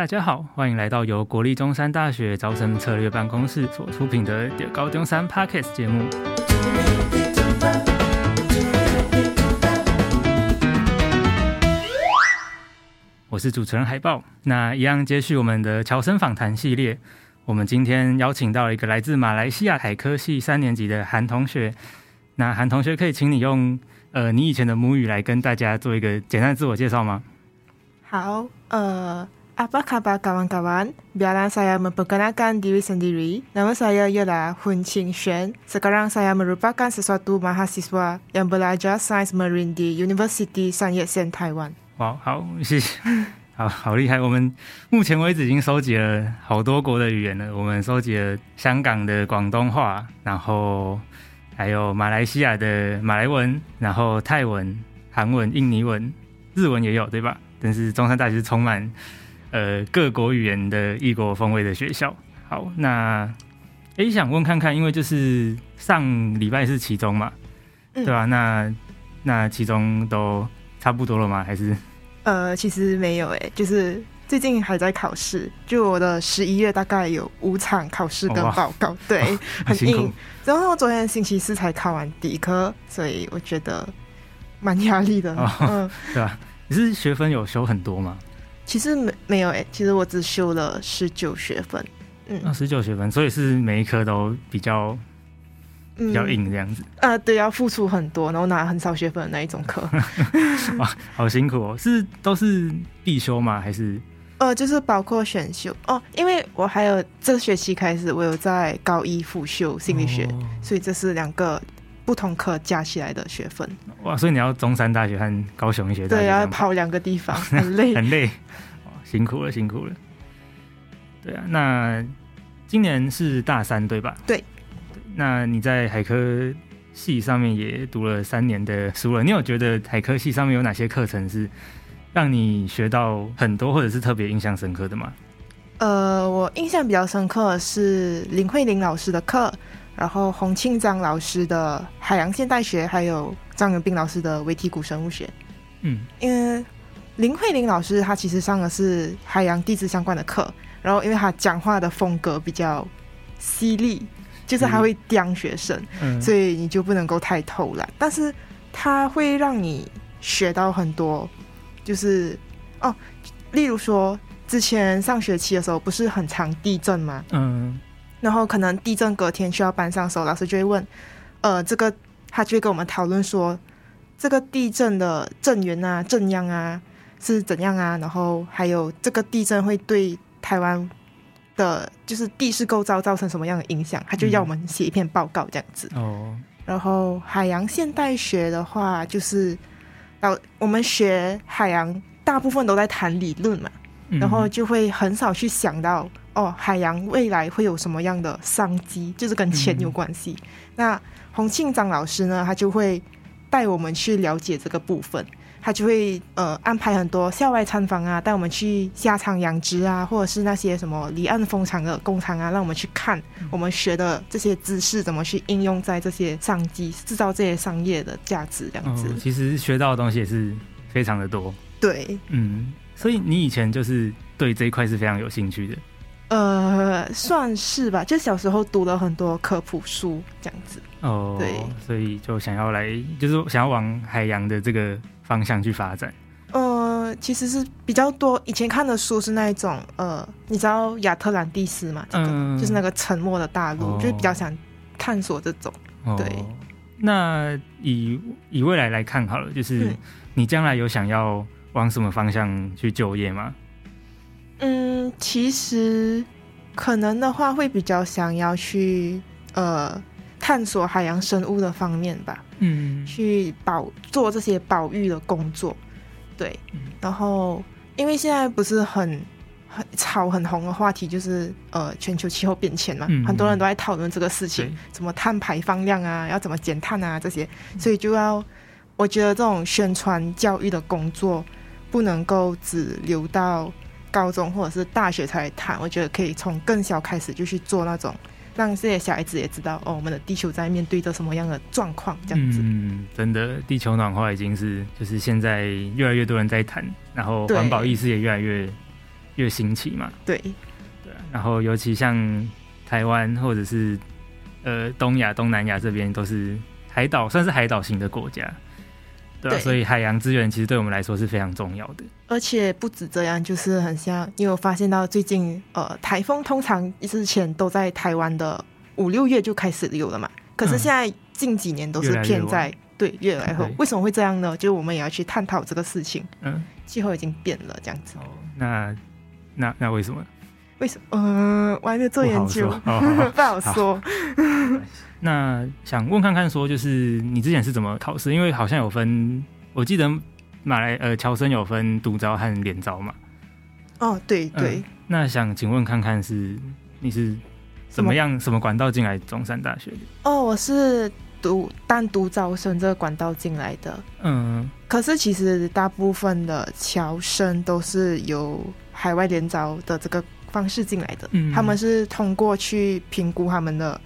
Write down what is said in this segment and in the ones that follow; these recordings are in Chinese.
大家好，欢迎来到由国立中山大学招生策略办公室所出品的《中猴中山》Podcast 节目。我是主持人海豹，那一样接续我们的侨生访谈系列，我们今天邀请到了一个来自马来西亚海科系三年级的韩同学。那韩同学可以请你用呃你以前的母语来跟大家做一个简单自我介绍吗？好，呃。Apa khabar kawan-kawan? Biarlah saya memperkenalkan diri sendiri. Nama saya ialah Hun Qing Xuan. Sekarang saya merupakan sesuatu mahasiswa yang belajar Sains Marine di University Sun Yat-sen Taiwan。哇，好，谢谢，好好厉害！我们目前为止已经收集了好多国的语言了。我们收集了香港的广东话，然后还有马来西亚的马来文，然后泰文、韩文、印尼文、日文也有，对吧？但是中山大学是充满。呃，各国语言的异国风味的学校。好，那哎、欸，想问看看，因为就是上礼拜是期中嘛，嗯、对吧、啊？那那期中都差不多了吗？还是？呃，其实没有哎、欸，就是最近还在考试。就我的十一月大概有五场考试跟报告，哦、对，哦、很硬。很然后我昨天星期四才考完第一科，所以我觉得蛮压力的。哦、嗯，对吧、啊？你是学分有修很多吗？其实没没有哎、欸，其实我只修了十九学分，嗯，啊，十九学分，所以是每一科都比较比较硬这样子，呃，对，要付出很多，然后拿很少学分的那一种课，哇，好辛苦哦，是都是必修吗？还是？呃，就是包括选修。哦，因为我还有这学期开始，我有在高一辅修心理学，哦、所以这是两个不同课加起来的学分，哇，所以你要中山大学和高雄医学大学，对，啊跑两个地方，很累，很累。辛苦了，辛苦了。对啊，那今年是大三对吧？对。那你在海科系上面也读了三年的书了，你有觉得海科系上面有哪些课程是让你学到很多，或者是特别印象深刻的吗？呃，我印象比较深刻的是林慧玲老师的课，然后洪庆章老师的海洋现代学，还有张元斌老师的微体古生物学。嗯，因为。林慧玲老师，她其实上的是海洋地质相关的课，然后因为她讲话的风格比较犀利，就是还会刁学生，嗯、所以你就不能够太偷懒。但是他会让你学到很多，就是哦，例如说之前上学期的时候不是很常地震吗？嗯，然后可能地震隔天需要班上的时候，老师就会问，呃，这个他就会跟我们讨论说，这个地震的震源啊、震央啊。是怎样啊？然后还有这个地震会对台湾的，就是地势构造造成什么样的影响？他就要我们写一篇报告这样子。哦。然后海洋现代学的话，就是到我们学海洋，大部分都在谈理论嘛，然后就会很少去想到哦，海洋未来会有什么样的商机，就是跟钱有关系。那洪庆章老师呢，他就会带我们去了解这个部分。他就会呃安排很多校外参访啊，带我们去虾场养殖啊，或者是那些什么离岸风场的工厂啊，让我们去看我们学的这些知识怎么去应用在这些商机，制造这些商业的价值这样子。哦，其实学到的东西也是非常的多。对，嗯，所以你以前就是对这一块是非常有兴趣的。呃，算是吧，就小时候读了很多科普书这样子。哦，对，所以就想要来，就是想要往海洋的这个。方向去发展，呃，其实是比较多。以前看的书是那一种，呃，你知道亚特兰蒂斯嘛？这个、嗯、就是那个沉没的大陆，哦、就是比较想探索这种。对，哦、那以以未来来看好了，就是你将来有想要往什么方向去就业吗？嗯，其实可能的话会比较想要去呃。探索海洋生物的方面吧，嗯，去保做这些保育的工作，对，嗯、然后因为现在不是很很炒很红的话题，就是呃全球气候变迁嘛，嗯、很多人都在讨论这个事情，什么碳排放量啊，要怎么减碳啊这些，所以就要我觉得这种宣传教育的工作不能够只留到高中或者是大学才谈，我觉得可以从更小开始就去做那种。让这些小孩子也知道哦，我们的地球在面对着什么样的状况，这样子。嗯，真的，地球暖化已经是就是现在越来越多人在谈，然后环保意识也越来越越兴起嘛。对，对。然后尤其像台湾或者是呃东亚、东南亚这边都是海岛，算是海岛型的国家。对，所以海洋资源其实对我们来说是非常重要的。而且不止这样，就是很像，因为我发现到最近，呃，台风通常之前都在台湾的五六月就开始有了嘛。可是现在近几年都是偏在越对越来后，为什么会这样呢？就我们也要去探讨这个事情。嗯，气候已经变了，这样子。哦，那那那为什么？为什么？嗯、呃，我还在做研究，不好说。那想问看看，说就是你之前是怎么考试？因为好像有分，我记得马来呃侨生有分独招和联招嘛。哦，对对、呃。那想请问看看是你是怎么样什么，什么管道进来中山大学的？哦，我是独单独招生这个管道进来的。嗯。可是其实大部分的侨生都是由海外联招的这个方式进来的。嗯。他们是通过去评估他们的。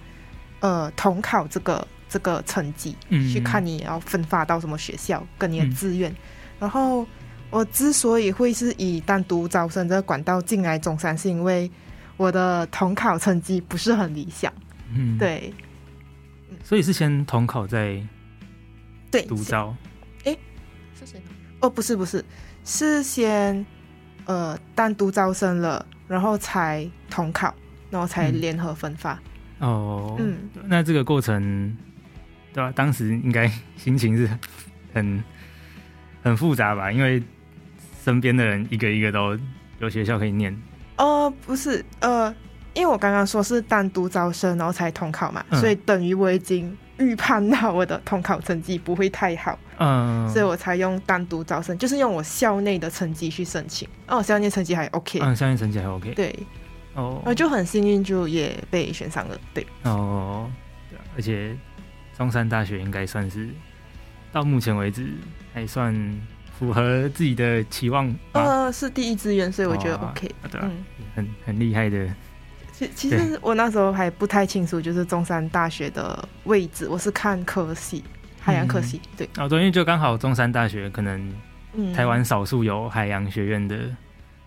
呃，统考这个这个成绩，嗯，去看你要分发到什么学校，跟你的志愿，嗯。然后我之所以会是以单独招生这个管道进来中山，是因为我的统考成绩不是很理想。嗯，对。所以是先统考再对独招？哎，是谁？哦，不是不是，是先呃单独招生了，然后才统考，然后才联合分发。嗯哦，嗯，那这个过程，对吧？当时应该 心情是很很复杂吧？因为身边的人一个一个都有学校可以念。哦、呃，不是，呃，因为我刚刚说是单独招生，然后才统考嘛，嗯、所以等于我已经预判到我的统考成绩不会太好，嗯，所以我才用单独招生，就是用我校内的成绩去申请。哦，校内成绩还 OK，嗯，校内成绩还 OK，对。哦，我就很幸运，就也被选上了。对，哦，对，而且中山大学应该算是到目前为止还算符合自己的期望。呃，是第一志愿，所以我觉得 OK，哦、对、啊，嗯，很很厉害的。其其实我那时候还不太清楚，就是中山大学的位置，我是看科系，海洋科系。对，哦，对，因为就刚好中山大学可能台湾少数有海洋学院的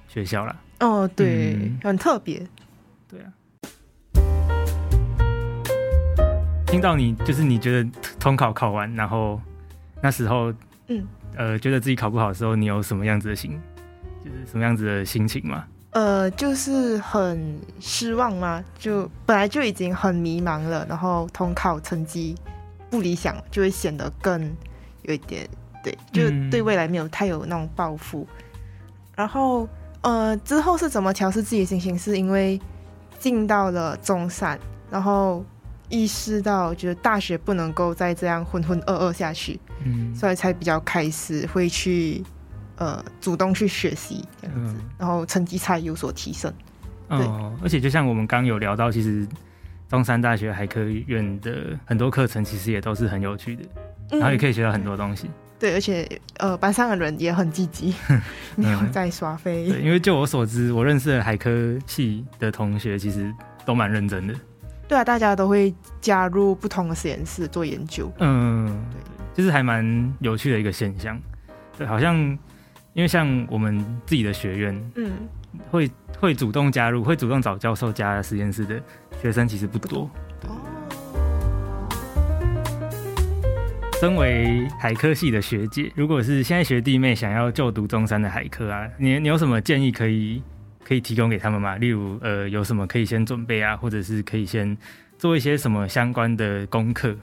学校啦。哦，对，嗯、很特别，对啊。听到你就是你觉得统考考完，然后那时候，嗯，呃，觉得自己考不好的时候，你有什么样子的心，就是什么样子的心情吗？呃，就是很失望嘛，就本来就已经很迷茫了，然后统考成绩不理想，就会显得更有一点，对，就对未来没有太有那种抱负，嗯、然后。呃，之后是怎么调试自己的心情？是因为进到了中山，然后意识到就是大学不能够再这样浑浑噩噩下去，嗯，所以才比较开始会去呃主动去学习这样子，嗯，然后成绩才有所提升。对，哦，而且就像我们刚有聊到，其实中山大学海科院的很多课程其实也都是很有趣的，然后也可以学到很多东西。嗯对，而且呃，班上的人也很积极，没有在耍废。对，因为就我所知，我认识的海科系的同学其实都蛮认真的。对啊，大家都会加入不同的实验室做研究。嗯，对，就是还蛮有趣的一个现象。对，好像因为像我们自己的学院，嗯，会会主动加入，会主动找教授加实验室的学生其实不多。身为海科系的学姐，如果是现在学弟妹想要就读中山的海科啊，你你有什么建议可以可以提供给他们吗？例如，呃，有什么可以先准备啊，或者是可以先做一些什么相关的功课？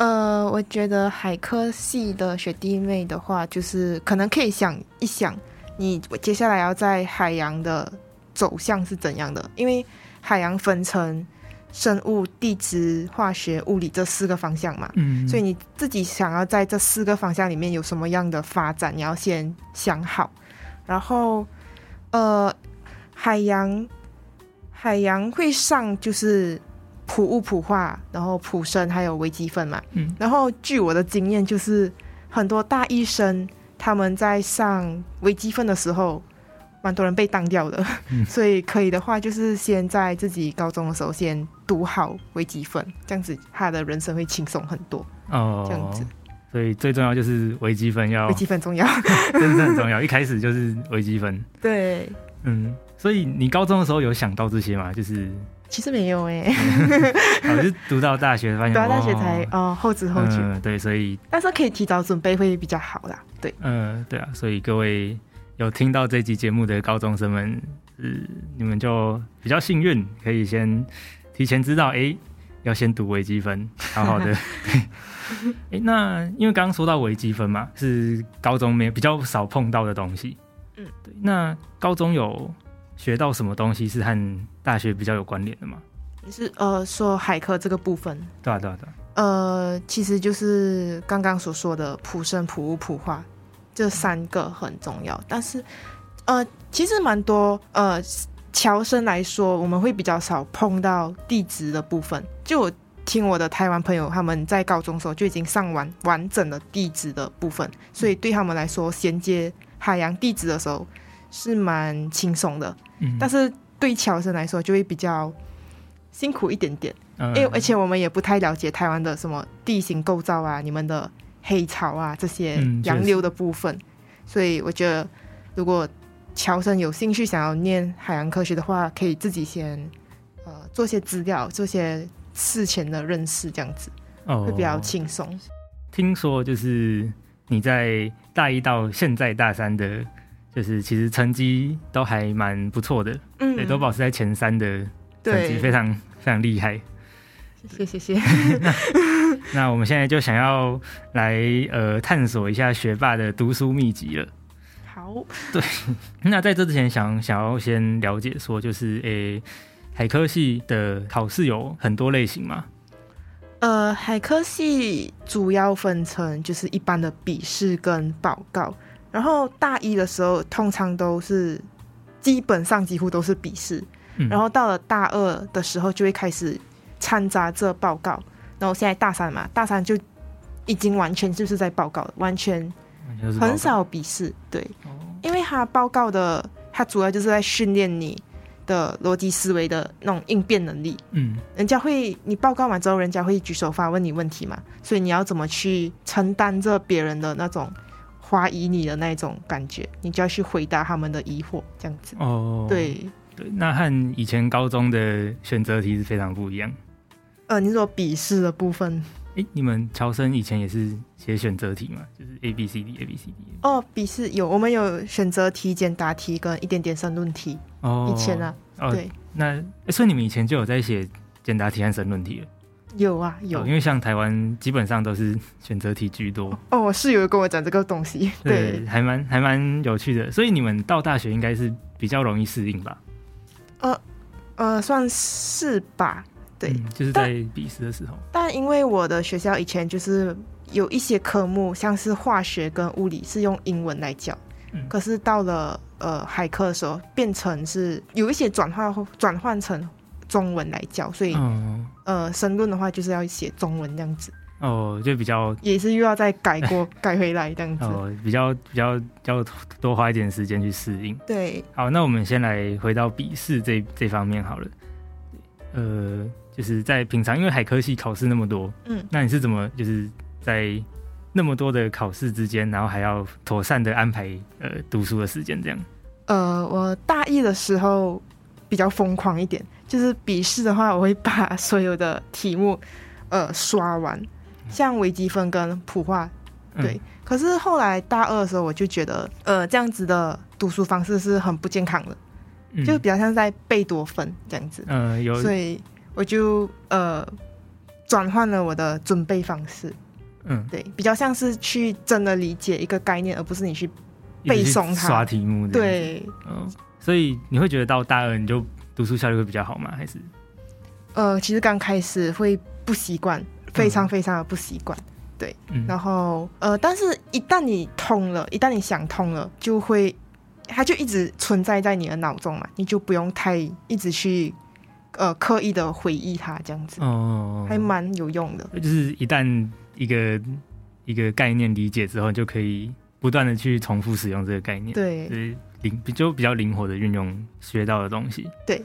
呃，我觉得海科系的学弟妹的话，就是可能可以想一想，你接下来要在海洋的走向是怎样的，因为海洋分成。生物、地质、化学、物理这四个方向嘛，嗯，所以你自己想要在这四个方向里面有什么样的发展，你要先想好。然后，呃，海洋海洋会上就是普物、普化，然后普生还有微积分嘛，嗯。然后据我的经验，就是很多大一生他们在上微积分的时候。蛮多人被当掉的，嗯，所以可以的话，就是先在自己高中的时候先读好微积分，这样子他的人生会轻松很多。哦，这样子，所以最重要就是微积分要，微积分重要，真的很重要。一开始就是微积分。对，嗯，所以你高中的时候有想到这些吗？就是其实没有哎、欸，我是读到大学发现，读到大学才哦，哦后知后觉、嗯，对，所以但是可以提早准备会比较好啦，对，嗯，对啊，所以各位有听到这集节目的高中生们，嗯你们就比较幸运，可以先提前知道，哎、欸，要先读微积分，好好的，对，哎、欸，那因为刚刚说到微积分嘛，是高中没比较少碰到的东西，嗯，对，那高中有学到什么东西是和大学比较有关联的吗？你是呃说海科这个部分？对啊对啊对啊。呃，其实就是刚刚所说的普生、普物、普化这三个很重要，但是呃，其实蛮多呃侨生来说，我们会比较少碰到地质的部分。就我听我的台湾朋友他们在高中的时候就已经上完完整的地质的部分，所以对他们来说衔接海洋地质的时候是蛮轻松的。嗯，但是。对侨生来说就会比较辛苦一点点，嗯因为而且我们也不太了解台湾的什么地形构造啊，你们的黑潮啊这些洋流的部分，所以我觉得如果侨生有兴趣想要念海洋科学的话，可以自己先呃做些资料，做些事前的认识，这样子会比较轻松。听说就是你在大一到现在大三的。就是其实成绩都还蛮不错的，嗯，也都保持在前三的成绩，非常非常厉害。谢谢谢谢。那那我们现在就想要来呃探索一下学霸的读书秘籍了。好，对。那在这之前想想要先了解说，就是诶、欸，海科系的考试有很多类型吗？呃，海科系主要分成就是一般的笔试跟报告。然后大一的时候，通常都是基本上几乎都是笔试，嗯，然后到了大二的时候就会开始掺杂这报告。然后现在大三嘛，大三就已经完全就是在报告了，完全很少笔试。对，因为他报告的，他主要就是在训练你的逻辑思维的那种应变能力。嗯，人家会你报告完之后，人家会举手发问你问题嘛，所以你要怎么去承担着别人的那种。怀疑你的那种感觉，你就要去回答他们的疑惑，这样子。哦，对对，那和以前高中的选择题是非常不一样。呃，你说笔试的部分，哎，你们侨生以前也是写选择题吗？就是 A B C D A B C D。哦，笔试有，我们有选择题、简答题跟一点点申论题。哦，以前啊，哦、对。那所以你们以前就有在写简答题和申论题了？有啊有，因为像台湾基本上都是选择题居多。哦，我室友跟我讲这个东西，对，对还蛮还蛮有趣的。所以你们到大学应该是比较容易适应吧？呃呃，算是吧。对，嗯、就是在笔试的时候但。但因为我的学校以前就是有一些科目，像是化学跟物理是用英文来教，嗯、可是到了呃海科的时候，变成是有一些转化转换成。中文来教，所以、嗯、呃，申论的话就是要写中文这样子。哦，就比较也是又要再改过 改回来这样子。哦，比较比较要多花一点时间去适应。对，好，那我们先来回到笔试这这方面好了。呃，就是在平常，因为海科系考试那么多，嗯，那你是怎么就是在那么多的考试之间，然后还要妥善的安排呃读书的时间这样？呃，我大一的时候比较疯狂一点。就是笔试的话，我会把所有的题目，呃，刷完，像微积分跟普化，对。嗯、可是后来大二的时候，我就觉得，呃，这样子的读书方式是很不健康的，嗯、就比较像在贝多芬这样子。嗯、呃，有。所以我就呃转换了我的准备方式，嗯，对，比较像是去真的理解一个概念，而不是你去背诵它刷题目。对，嗯，所以你会觉得到大二你就。读书效率会比较好吗？还是？呃，其实刚开始会不习惯，非常非常的不习惯。嗯、对，嗯、然后呃，但是一旦你通了，一旦你想通了，就会它就一直存在在你的脑中嘛，你就不用太一直去呃刻意的回忆它，这样子哦，还蛮有用的。就是一旦一个一个概念理解之后，就可以不断的去重复使用这个概念。对。灵就比较灵活的运用学到的东西。对，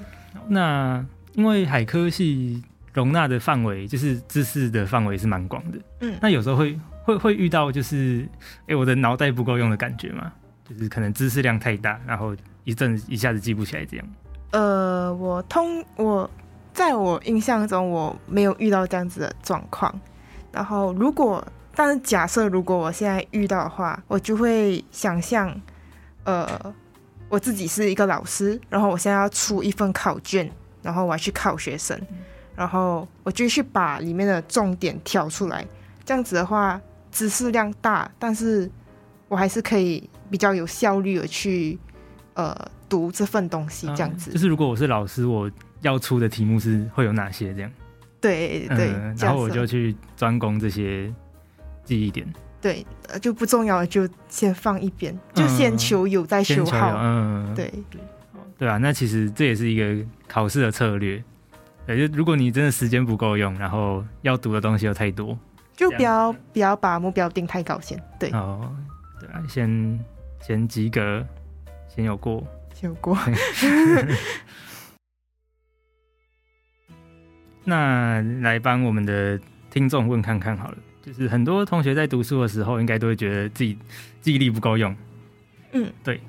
那因为海科系容纳的范围，就是知识的范围是蛮广的。嗯，那有时候会会会遇到就是，哎、欸，我的脑袋不够用的感觉嘛，就是可能知识量太大，然后一阵一下子记不起来这样？呃，我通我在我印象中我没有遇到这样子的状况。然后如果但是假设如果我现在遇到的话，我就会想象，呃，我自己是一个老师，然后我现在要出一份考卷，然后我要去考学生，然后我就去把里面的重点挑出来。这样子的话，知识量大，但是我还是可以比较有效率的去呃读这份东西。这样子，啊，就是如果我是老师，我要出的题目是会有哪些？这样。对对，嗯，然后我就去专攻这些记忆点。对，就不重要了就先放一边，就先求有再修好。嗯，对对啊，那其实这也是一个考试的策略。就如果你真的时间不够用，然后要读的东西又太多，就不要不要把目标定太高先。对哦，对啊，先先及格，先有过，先有过。那来帮我们的听众问看看好了，就是很多同学在读书的时候，应该都会觉得自己记忆力不够用。嗯，对。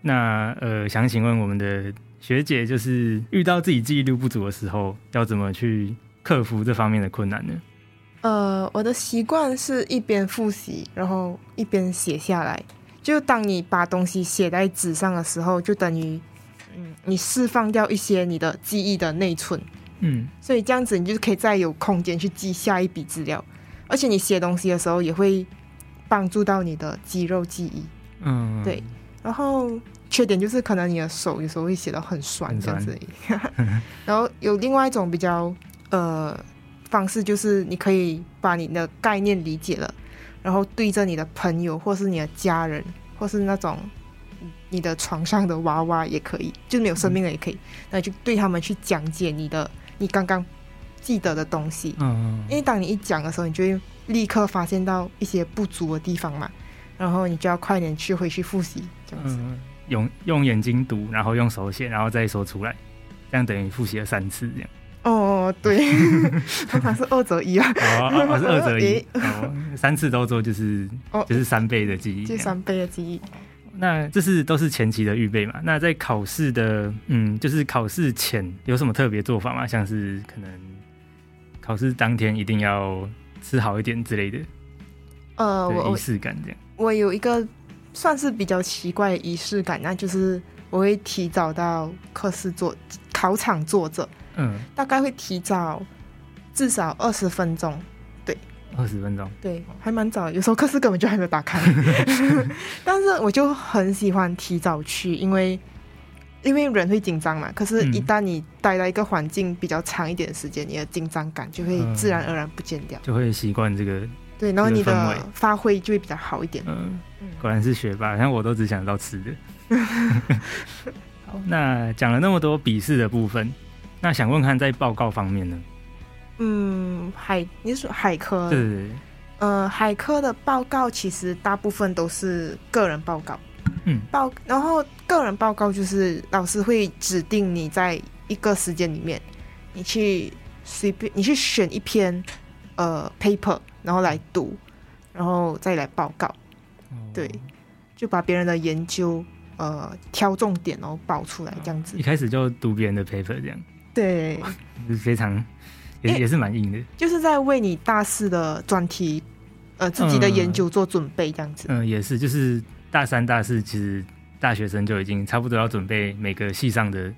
那呃，想请问我们的学姐，就是遇到自己记忆力不足的时候，要怎么去克服这方面的困难呢？呃，我的习惯是一边复习，然后一边写下来。就当你把东西写在纸上的时候，就等于嗯，你释放掉一些你的记忆的内存。嗯，所以这样子你就可以再有空间去记下一笔资料，而且你写东西的时候也会帮助到你的肌肉记忆。嗯，对。然后缺点就是可能你的手有时候会写得很酸这样子。然后有另外一种比较呃方式，就是你可以把你的概念理解了，然后对着你的朋友或是你的家人，或是那种你的床上的娃娃也可以，就是没有生命的也可以，那就对他们去讲解你的。你刚刚记得的东西，嗯，因为当你一讲的时候，你就会立刻发现到一些不足的地方嘛，然后你就要快点去回去复习，这样子。嗯，用用眼睛读，然后用手写，然后再说出来，这样等于复习了三次这样。哦，对，通常是二择一啊。哦，哦，是二择一。哦，三次都做就是，哦，就是三倍的记忆，就三倍的记忆。那这是都是前期的预备嘛？那在考试的，嗯，就是考试前有什么特别做法吗？像是可能考试当天一定要吃好一点之类的，呃，仪式感这样。我，我有一个算是比较奇怪的仪式感，那就是我会提早到考试坐考场坐着，嗯，大概会提早至少二十分钟。二十分钟，对，还蛮早。有时候课室根本就还没有打开，但是我就很喜欢提早去，因为因为人会紧张嘛。可是，一旦你待在一个环境比较长一点的时间，嗯、你的紧张感就会自然而然不见掉，就会习惯这个。对，然后你的发挥就会比较好一点。嗯，果然是学霸，像我都只想到吃的。好，那讲了那么多笔试的部分，那想问看在报告方面呢？嗯，海，你说海科？对，对，对，呃，海科的报告其实大部分都是个人报告。嗯，报，然后个人报告就是老师会指定你在一个时间里面，你去随便，你去选一篇呃 paper，然后来读，然后再来报告。哦、对，就把别人的研究呃挑重点，然后报出来这样子。一开始就读别人的 paper 这样。对，是非常。也也是蛮硬的，就是在为你大四的专题，呃，自己的研究做准备这样子。嗯，嗯，也是，就是大三、大四，其实大学生就已经差不多要准备每个系上的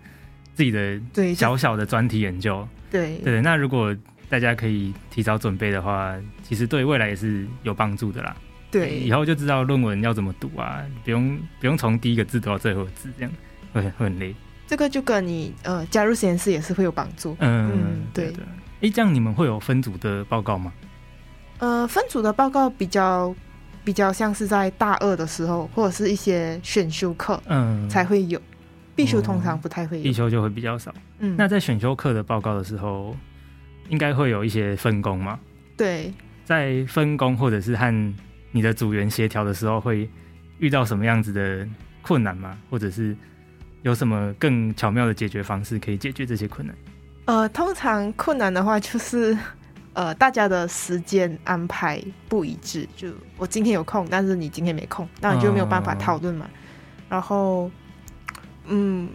自己的对小小的专题研究。对对，那如果大家可以提早准备的话，其实对未来也是有帮助的啦。对，以后就知道论文要怎么读啊，不用不用从第一个字读到最后字，这样会会很累。这个就跟你呃加入实验室也是会有帮助。嗯，嗯对的。哎，这样你们会有分组的报告吗？呃，分组的报告比较比较像是在大二的时候，或者是一些选修课，嗯，才会有。必修通常不太会有，必修就会比较少。嗯，那在选修课的报告的时候，应该会有一些分工吗？对，在分工或者是和你的组员协调的时候，会遇到什么样子的困难吗？或者是有什么更巧妙的解决方式可以解决这些困难？呃，通常困难的话就是，呃，大家的时间安排不一致。就我今天有空，但是你今天没空，那你就没有办法讨论嘛。Oh. 然后嗯，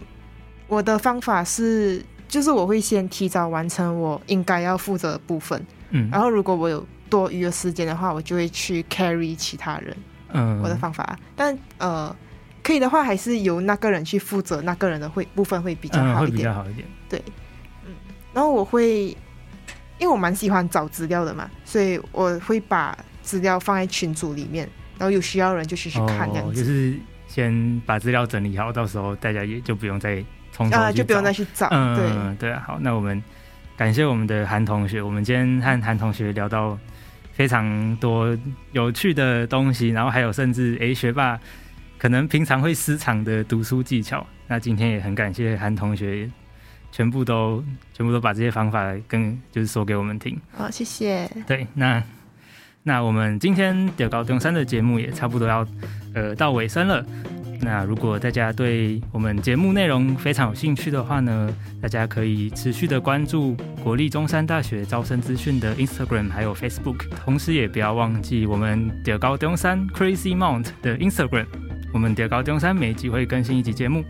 我的方法是，就是我会先提早完成我应该要负责的部分，嗯，然后如果我有多余的时间的话，我就会去 carry 其他人，嗯，我的方法，但呃，可以的话，还是由那个人去负责那个人的会部分会比较好一点，嗯、会比较好一点，对，嗯，然后我会，因为我蛮喜欢找资料的嘛，所以我会把资料放在群组里面，然后有需要的人就去去看这样子，哦，就是先把资料整理好，到时候大家也就不用再从头啊，就不用再去找，嗯，对，对啊，好，那我们感谢我们的韩同学，我们今天和韩同学聊到。非常多有趣的东西，然后还有甚至诶，学霸可能平常会失常的读书技巧。那今天也很感谢韩同学，全部都全部都把这些方法跟就是说给我们听。好，谢谢。对，那那我们今天中猴中山的节目也差不多要呃到尾声了。那如果大家对我们节目内容非常有兴趣的话呢，大家可以持续的关注国立中山大学招生资讯的 Instagram 还有 Facebook，同时也不要忘记我们德高中山 Crazy Mount 的 Instagram，我们德高中山每集会更新一集节目。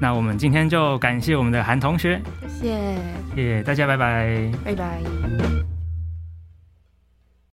那我们今天就感谢我们的韩同学，谢谢，谢谢大家，拜拜，拜拜。